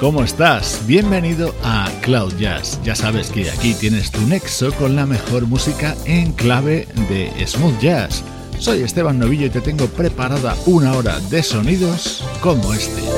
¿Cómo estás? Bienvenido a Cloud Jazz. Ya sabes que aquí tienes tu nexo con la mejor música en clave de smooth jazz. Soy Esteban Novillo y te tengo preparada una hora de sonidos como este.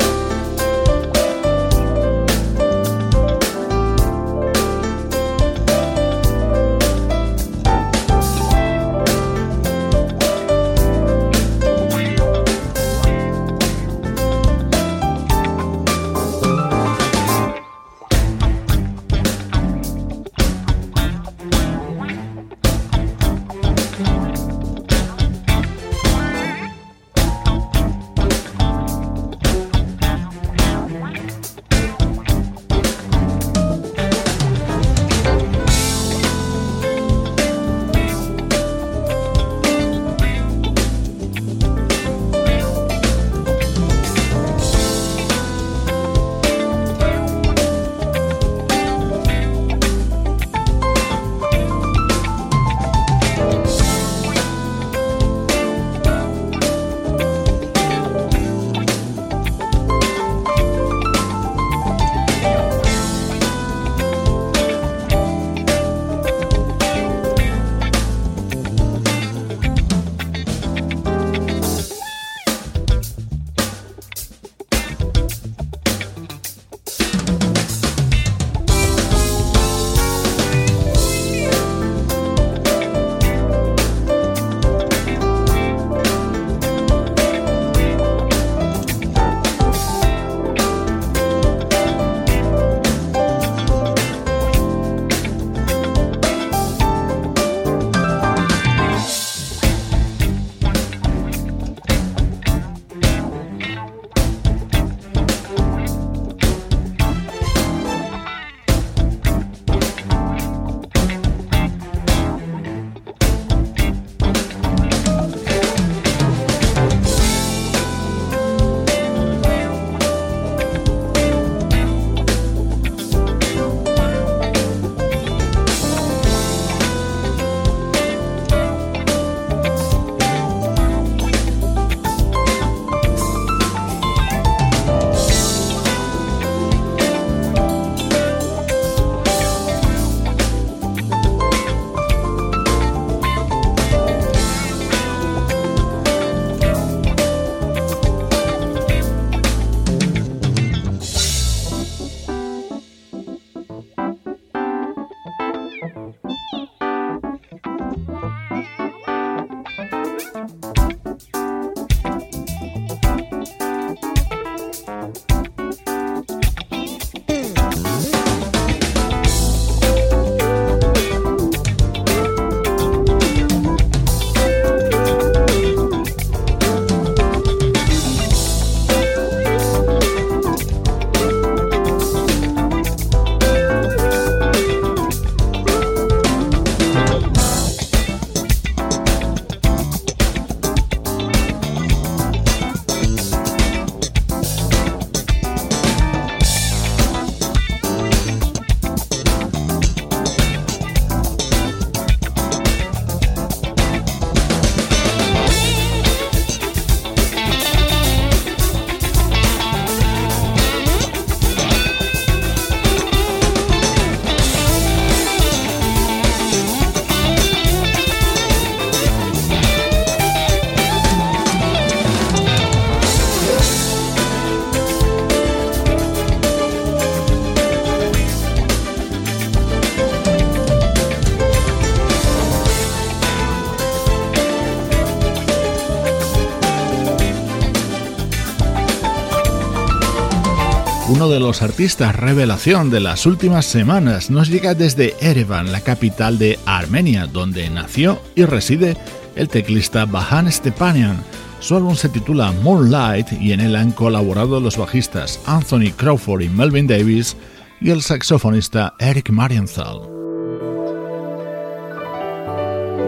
De los artistas revelación de las últimas semanas nos llega desde Erevan, la capital de Armenia, donde nació y reside el teclista Bahan Stepanian. Su álbum se titula Moonlight y en él han colaborado los bajistas Anthony Crawford y Melvin Davis y el saxofonista Eric Marienthal.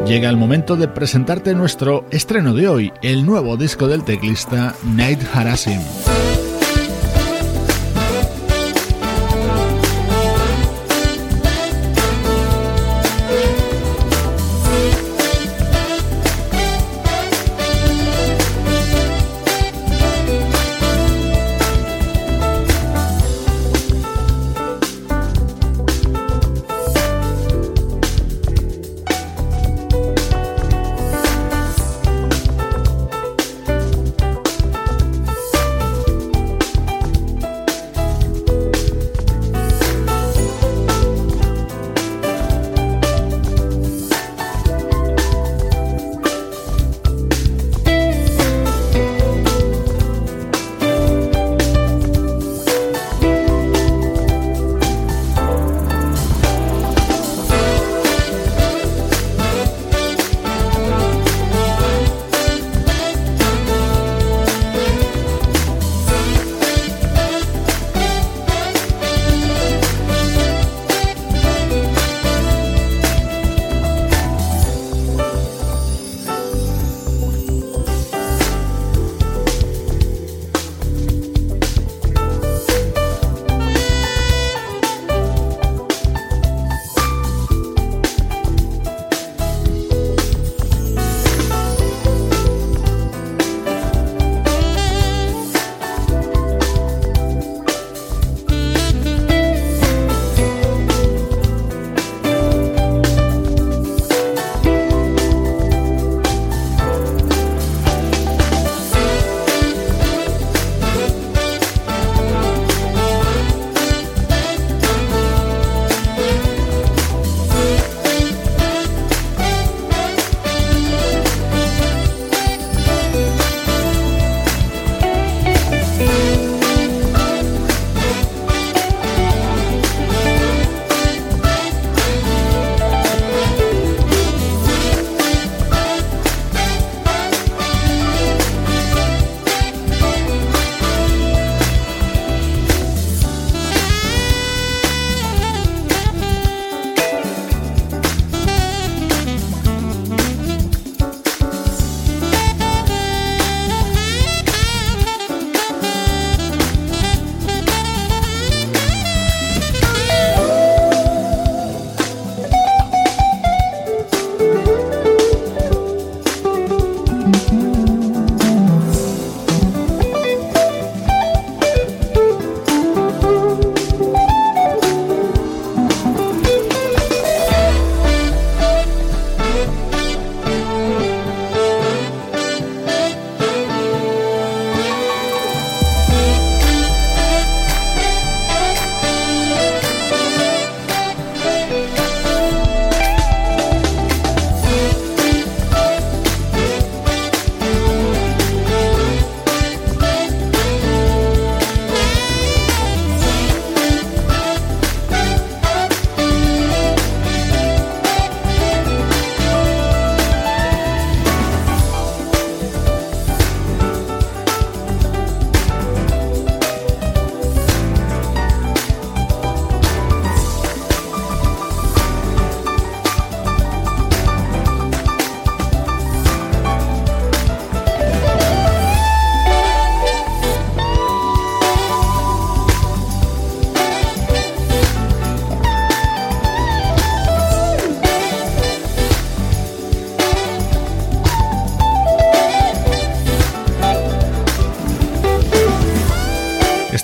Llega el momento de presentarte nuestro estreno de hoy, el nuevo disco del teclista Nate Harasim.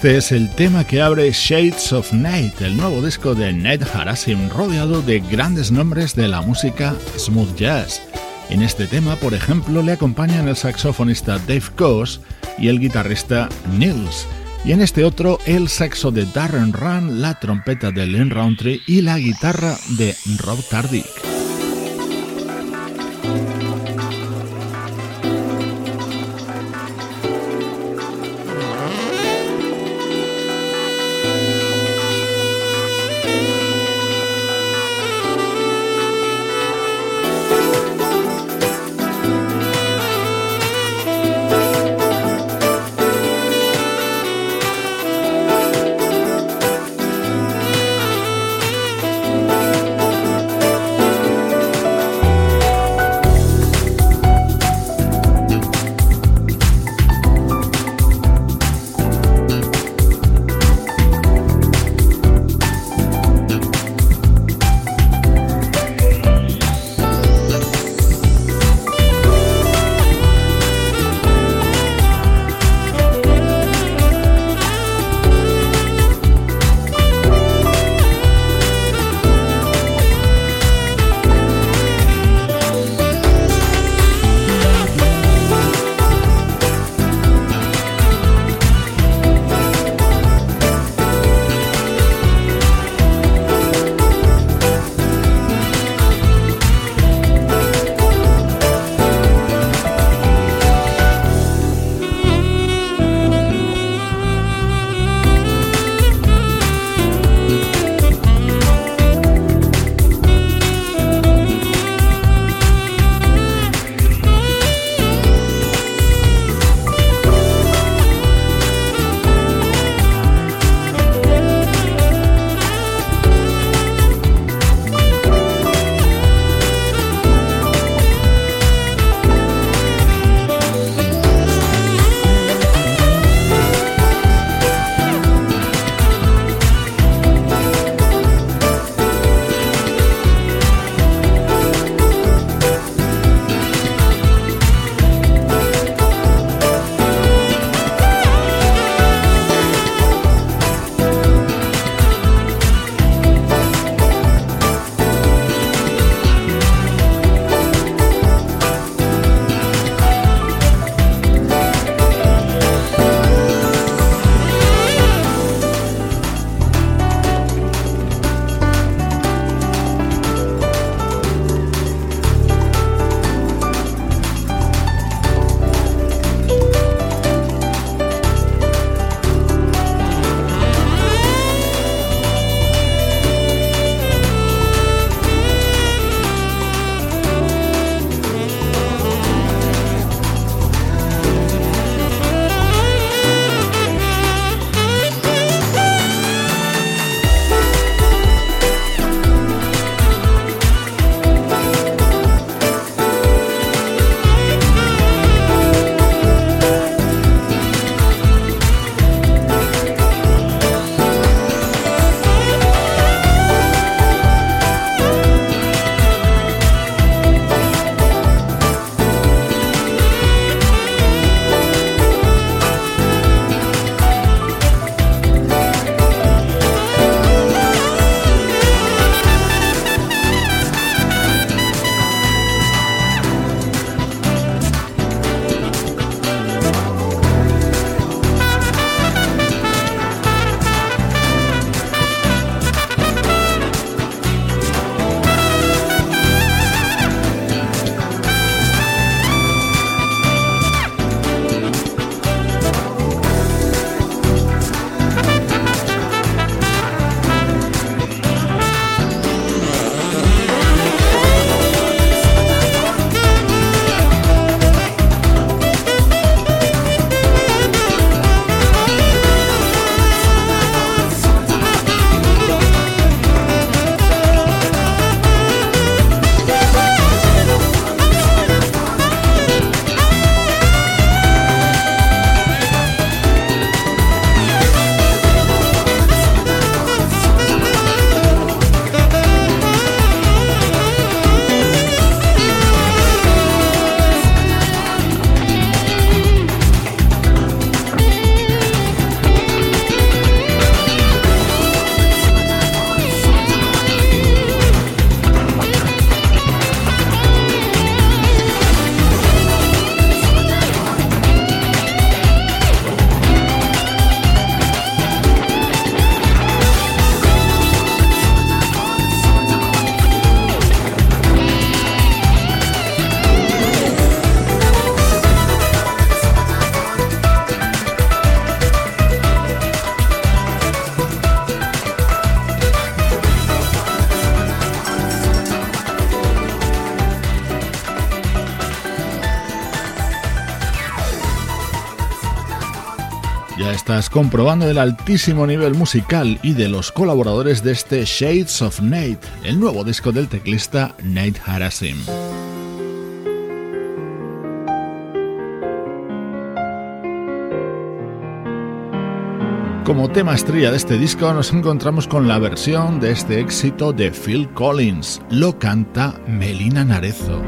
Este es el tema que abre Shades of Night, el nuevo disco de Ned Harasim, rodeado de grandes nombres de la música smooth jazz. En este tema, por ejemplo, le acompañan el saxofonista Dave Coase y el guitarrista Nils. Y en este otro, el saxo de Darren Run, la trompeta de Lynn Rountree y la guitarra de Rob Tardick. Comprobando el altísimo nivel musical y de los colaboradores de este Shades of Nate, el nuevo disco del teclista Nate Harasim. Como tema estrella de este disco nos encontramos con la versión de este éxito de Phil Collins. Lo canta Melina Narezo.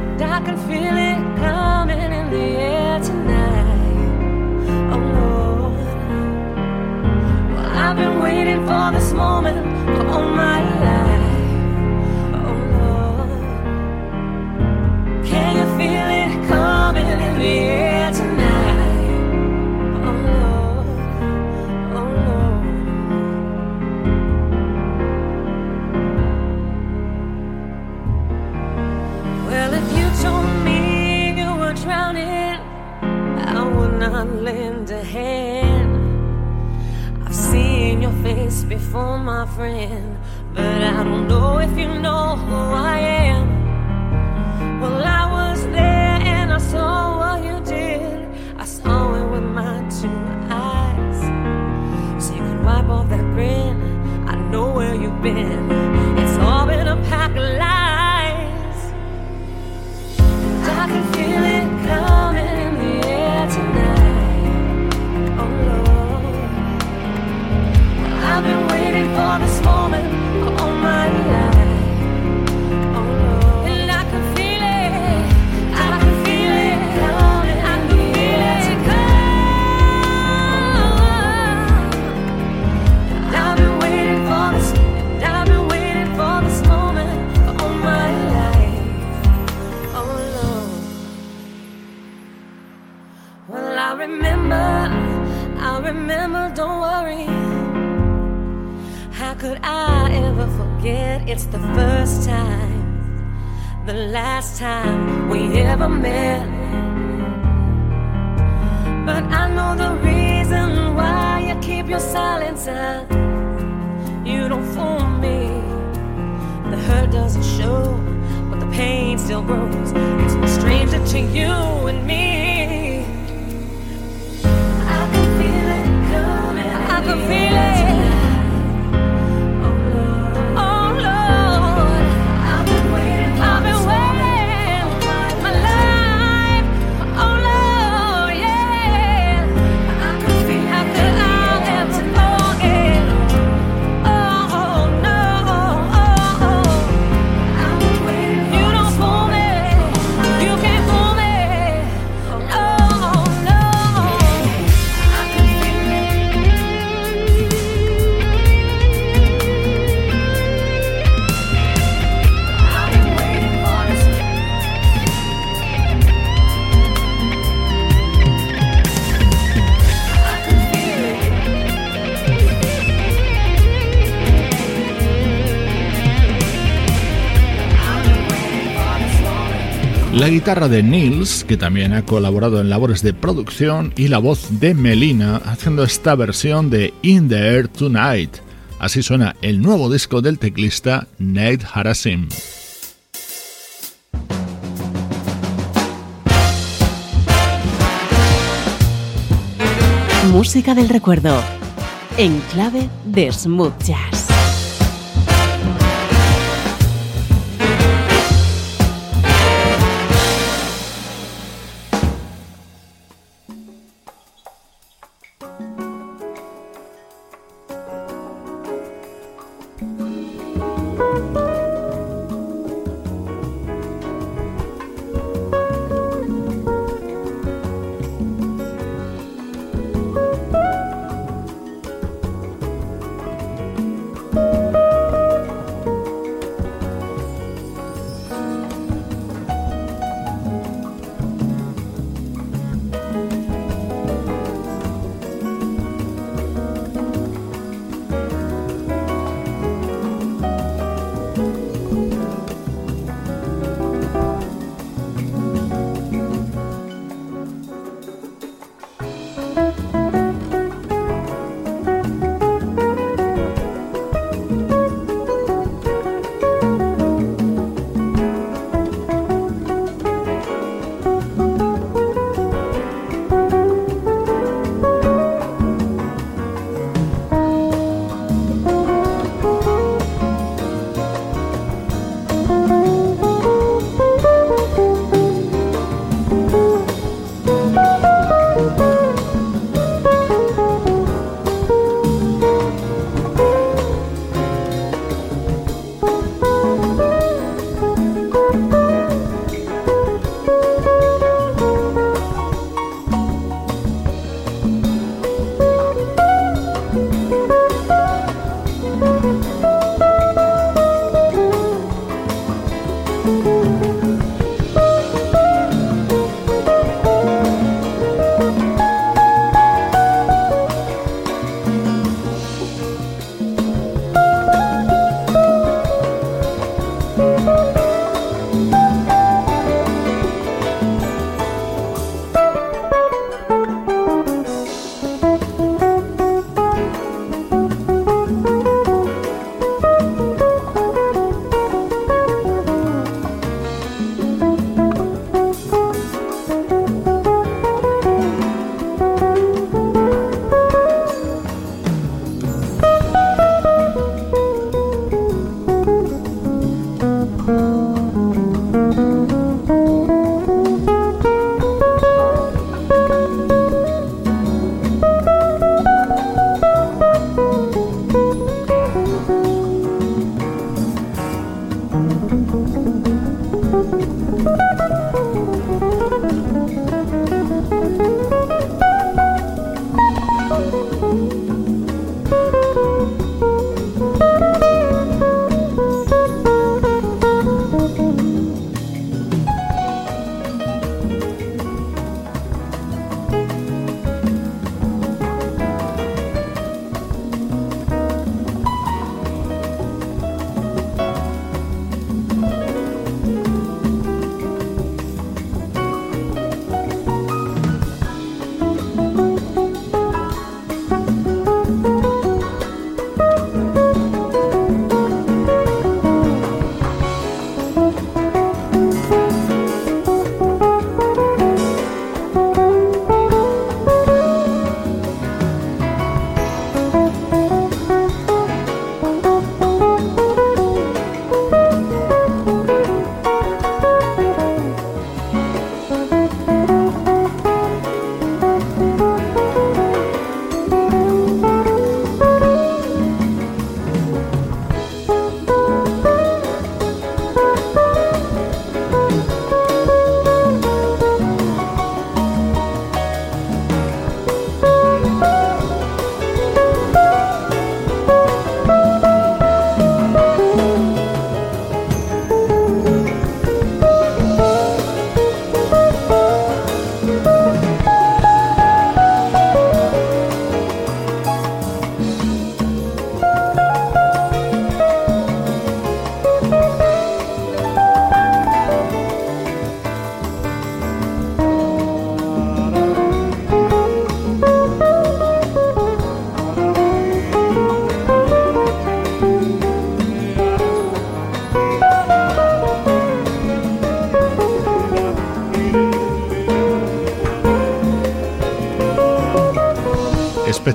Waiting for this moment all my life. Oh Lord, can you feel it coming in the air tonight? Oh Lord, oh Lord. Well, if you told me you were drowning, I would not lend a hand face before, my friend, but I don't know if you know who I am. Forget? It's the first time, the last time we ever met. But I know the reason why you keep your silence up. You don't fool me. The hurt doesn't show, but the pain still grows. It's no stranger to you and me. I can feel it coming. I can feel it. Guitarra de Nils, que también ha colaborado en labores de producción, y la voz de Melina haciendo esta versión de In the Air Tonight. Así suena el nuevo disco del teclista Nate Harasim. Música del recuerdo, en clave de smooth jazz.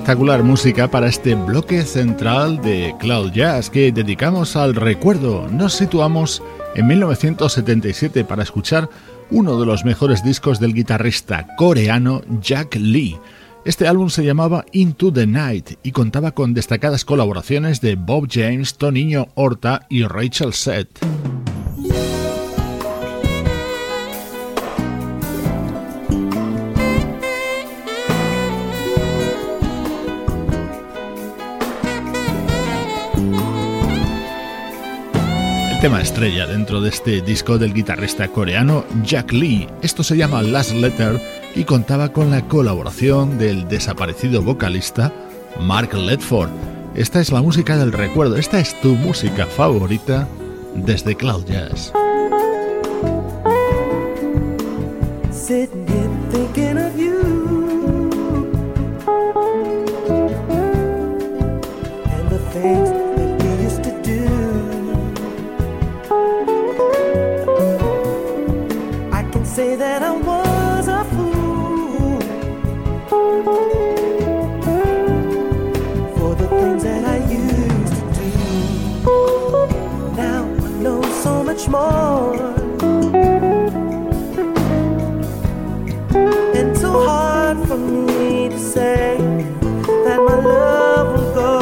Espectacular música para este bloque central de Cloud Jazz que dedicamos al recuerdo. Nos situamos en 1977 para escuchar uno de los mejores discos del guitarrista coreano Jack Lee. Este álbum se llamaba Into the Night y contaba con destacadas colaboraciones de Bob James, Toniño Horta y Rachel Seth. Tema estrella dentro de este disco del guitarrista coreano Jack Lee. Esto se llama Last Letter y contaba con la colaboración del desaparecido vocalista Mark Ledford. Esta es la música del recuerdo, esta es tu música favorita desde Cloud. more. And too hard for me to say that my love will go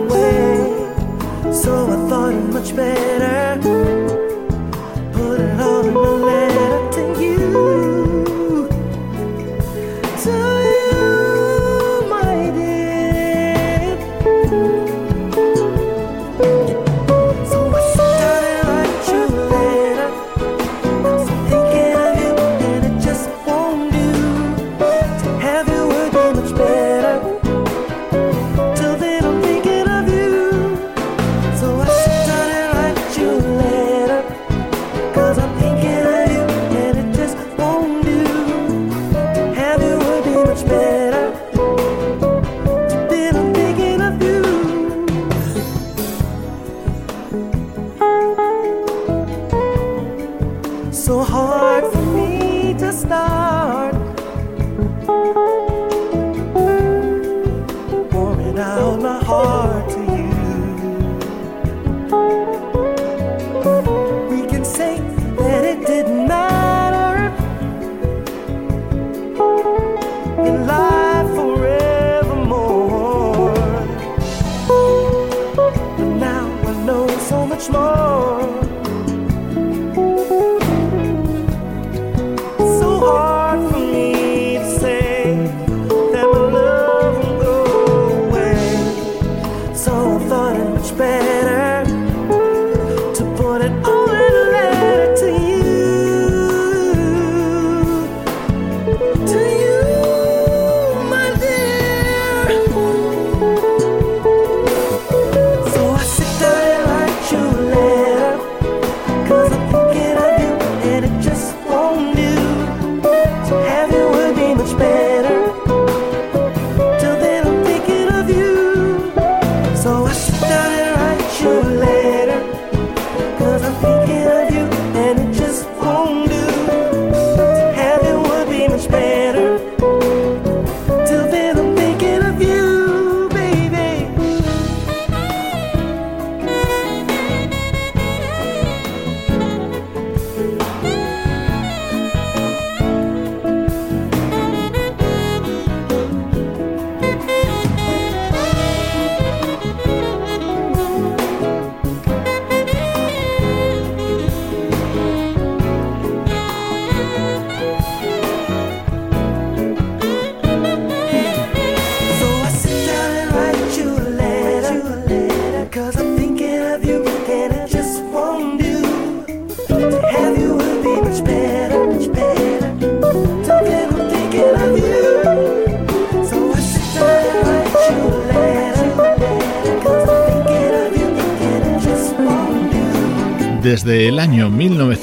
away. So I thought it much better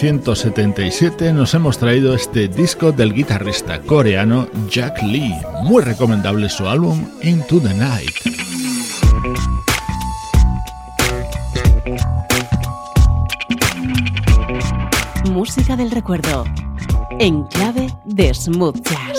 1977 nos hemos traído este disco del guitarrista coreano Jack Lee. Muy recomendable su álbum Into the Night. Música del recuerdo en clave de smooth jazz.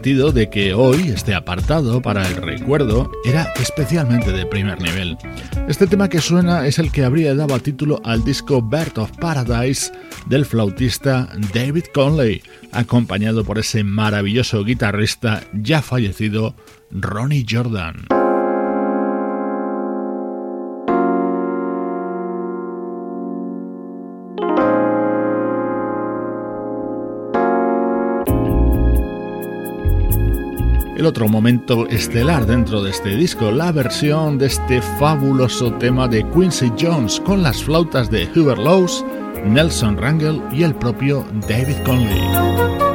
De que hoy este apartado para el recuerdo era especialmente de primer nivel. Este tema que suena es el que habría dado título al disco Bird of Paradise del flautista David Conley, acompañado por ese maravilloso guitarrista ya fallecido Ronnie Jordan. El otro momento estelar dentro de este disco, la versión de este fabuloso tema de Quincy Jones con las flautas de Hubert Laws, Nelson Rangel y el propio David Conley.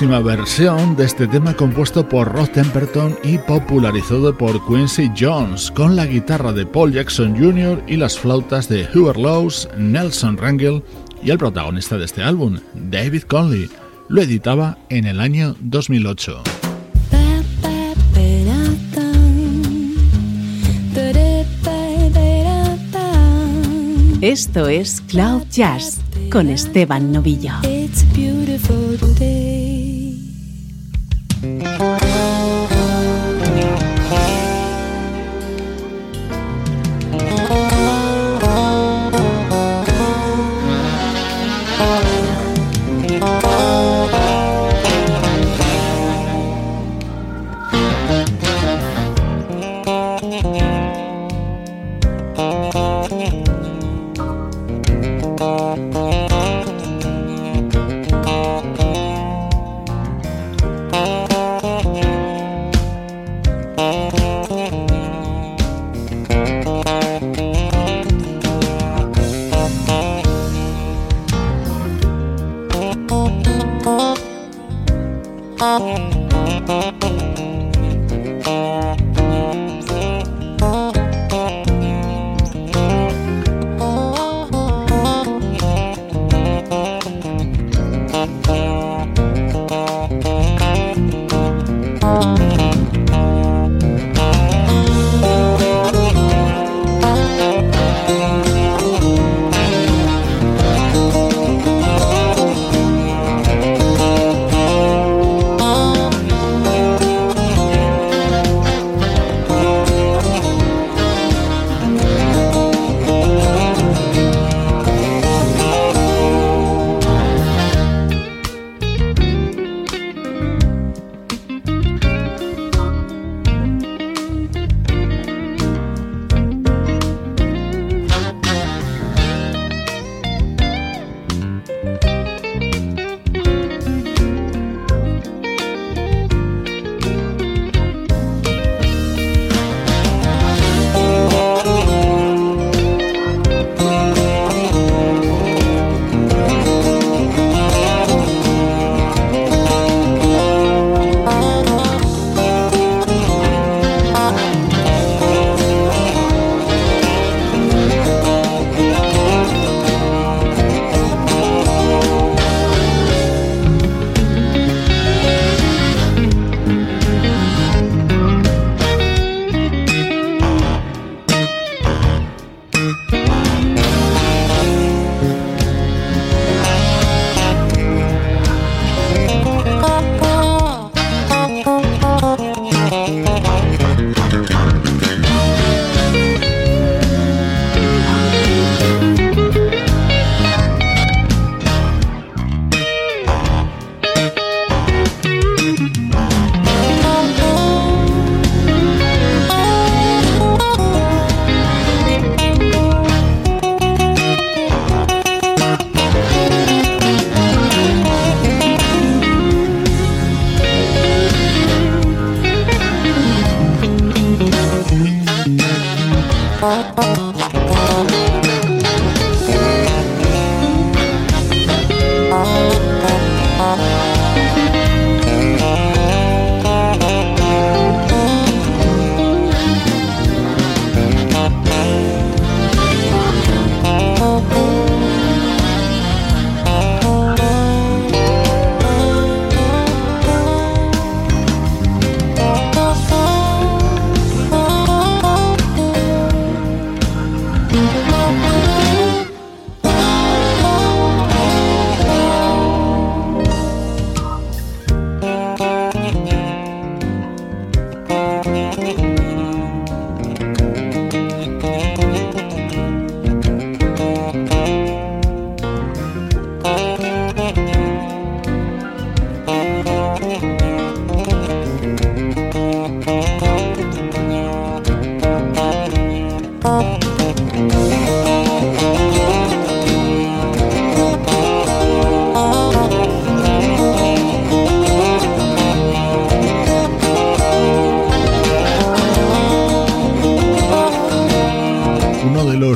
Buenísima versión de este tema compuesto por Rod Temperton y popularizado por Quincy Jones, con la guitarra de Paul Jackson Jr. y las flautas de Hubert Laws, Nelson Rangel y el protagonista de este álbum, David Conley. Lo editaba en el año 2008. Esto es Cloud Jazz con Esteban Novillo.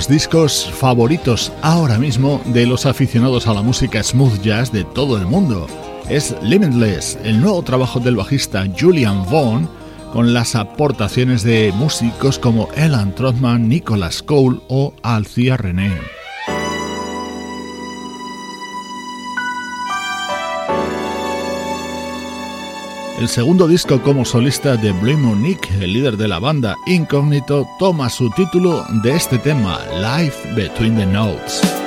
Discos favoritos ahora mismo de los aficionados a la música smooth jazz de todo el mundo. es Limitless, el nuevo trabajo del bajista Julian Vaughn, con las aportaciones de músicos como Elan Trotman, Nicholas Cole o Alcia René. El segundo disco como solista de Blue Nick, el líder de la banda Incógnito, toma su título de este tema, Life Between the Notes.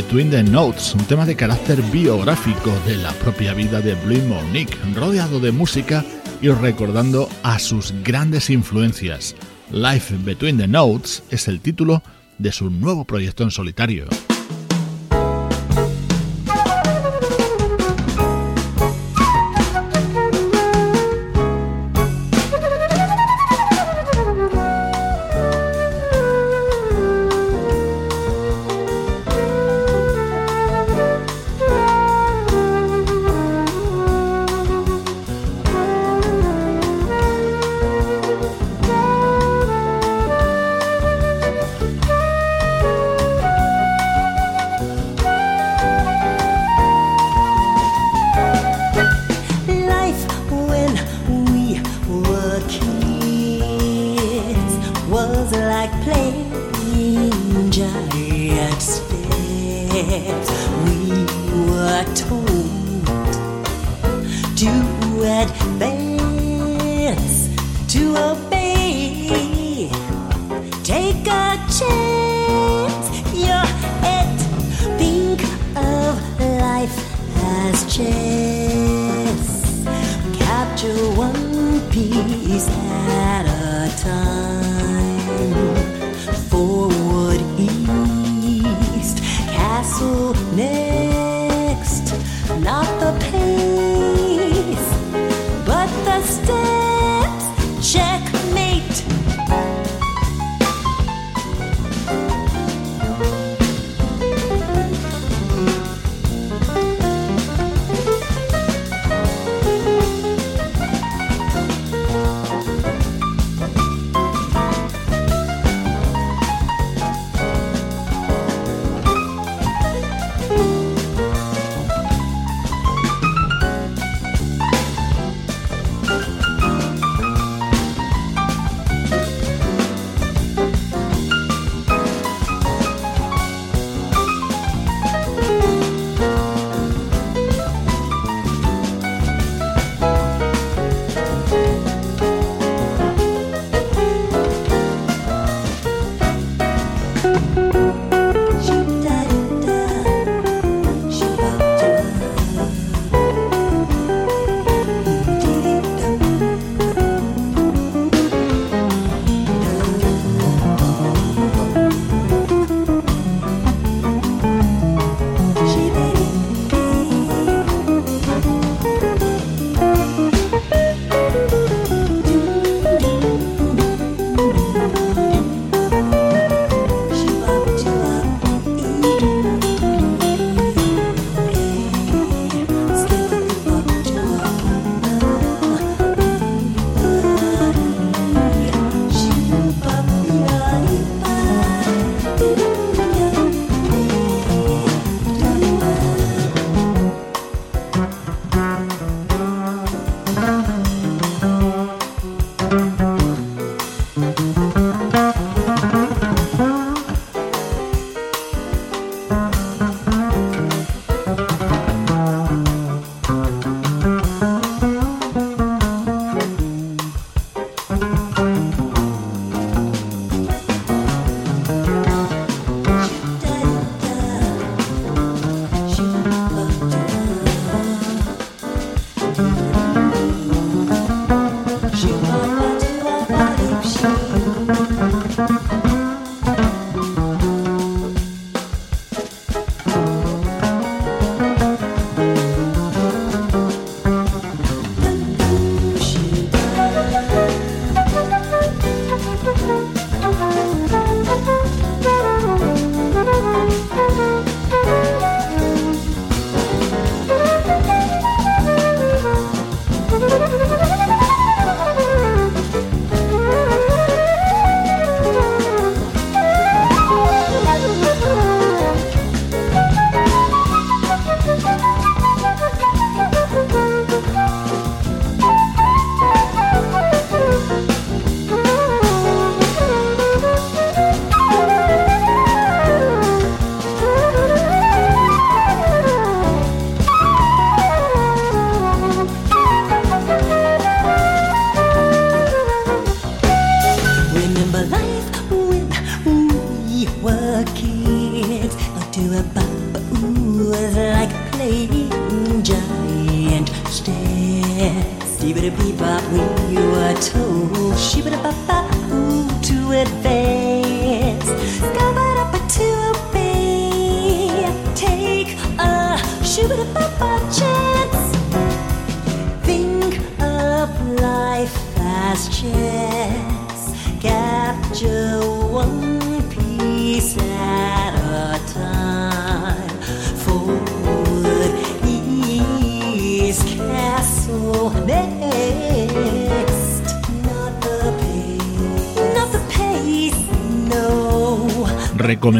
Between the Notes, un tema de carácter biográfico de la propia vida de Blue Monique, rodeado de música y recordando a sus grandes influencias. Life Between the Notes es el título de su nuevo proyecto en solitario.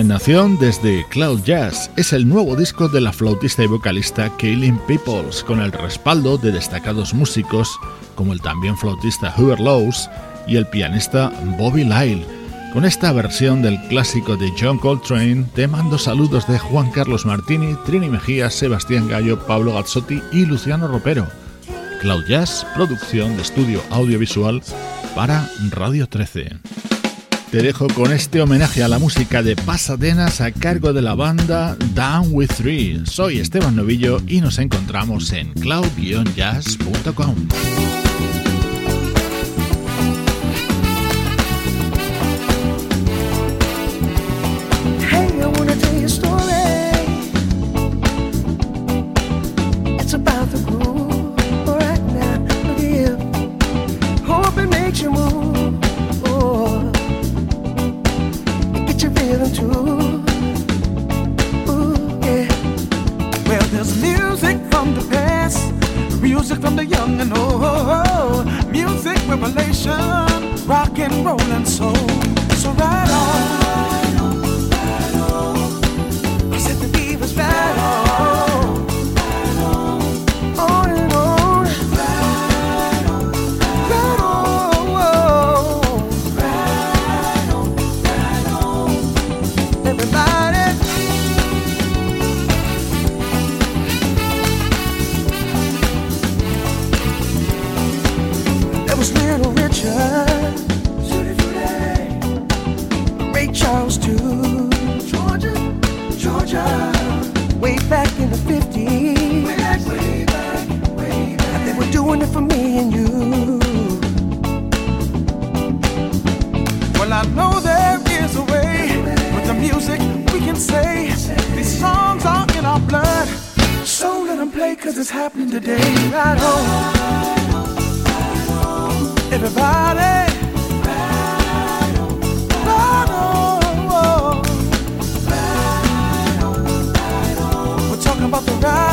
Recomendación desde Cloud Jazz es el nuevo disco de la flautista y vocalista Kaylin Peoples con el respaldo de destacados músicos como el también flautista Hubert Lowes y el pianista Bobby Lyle. Con esta versión del clásico de John Coltrane te mando saludos de Juan Carlos Martini, Trini Mejía, Sebastián Gallo, Pablo Gazzotti y Luciano Ropero. Cloud Jazz, producción de estudio audiovisual para Radio 13. Te dejo con este homenaje a la música de Pasadenas a cargo de la banda Down with Three. Soy Esteban Novillo y nos encontramos en cloud-jazz.com. doing it for me and you. Well, I know there is a way. With the music, we can say these songs are in our blood. So let them play, cause it's happening today. Right home. Everybody. About the ride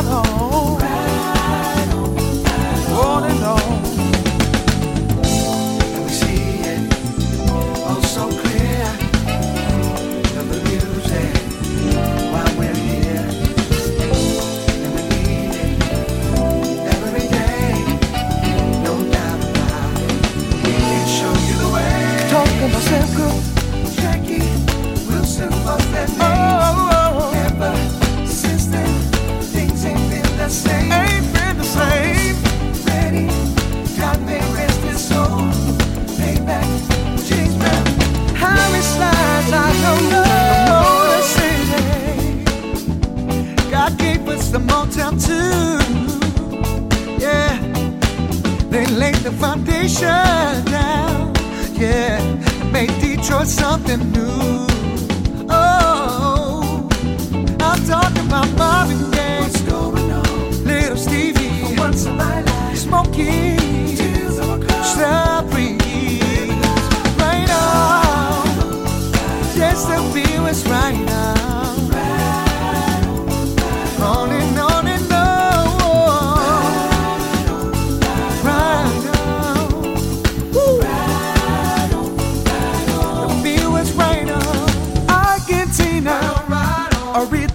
laid the foundation down. Yeah, made Detroit something new. Oh, I'm talking about Marvin Gaye. What's going on? Little Stevie. Once in my life. Smokey.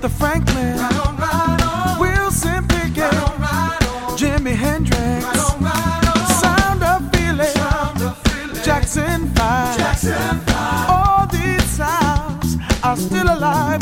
Aretha Franklin, right on, right on. Wilson Pickett, right on, right on. Jimi Hendrix, right on, right on. Sound of Feeling, Jackson 5. Jackson 5. All these sounds are still alive.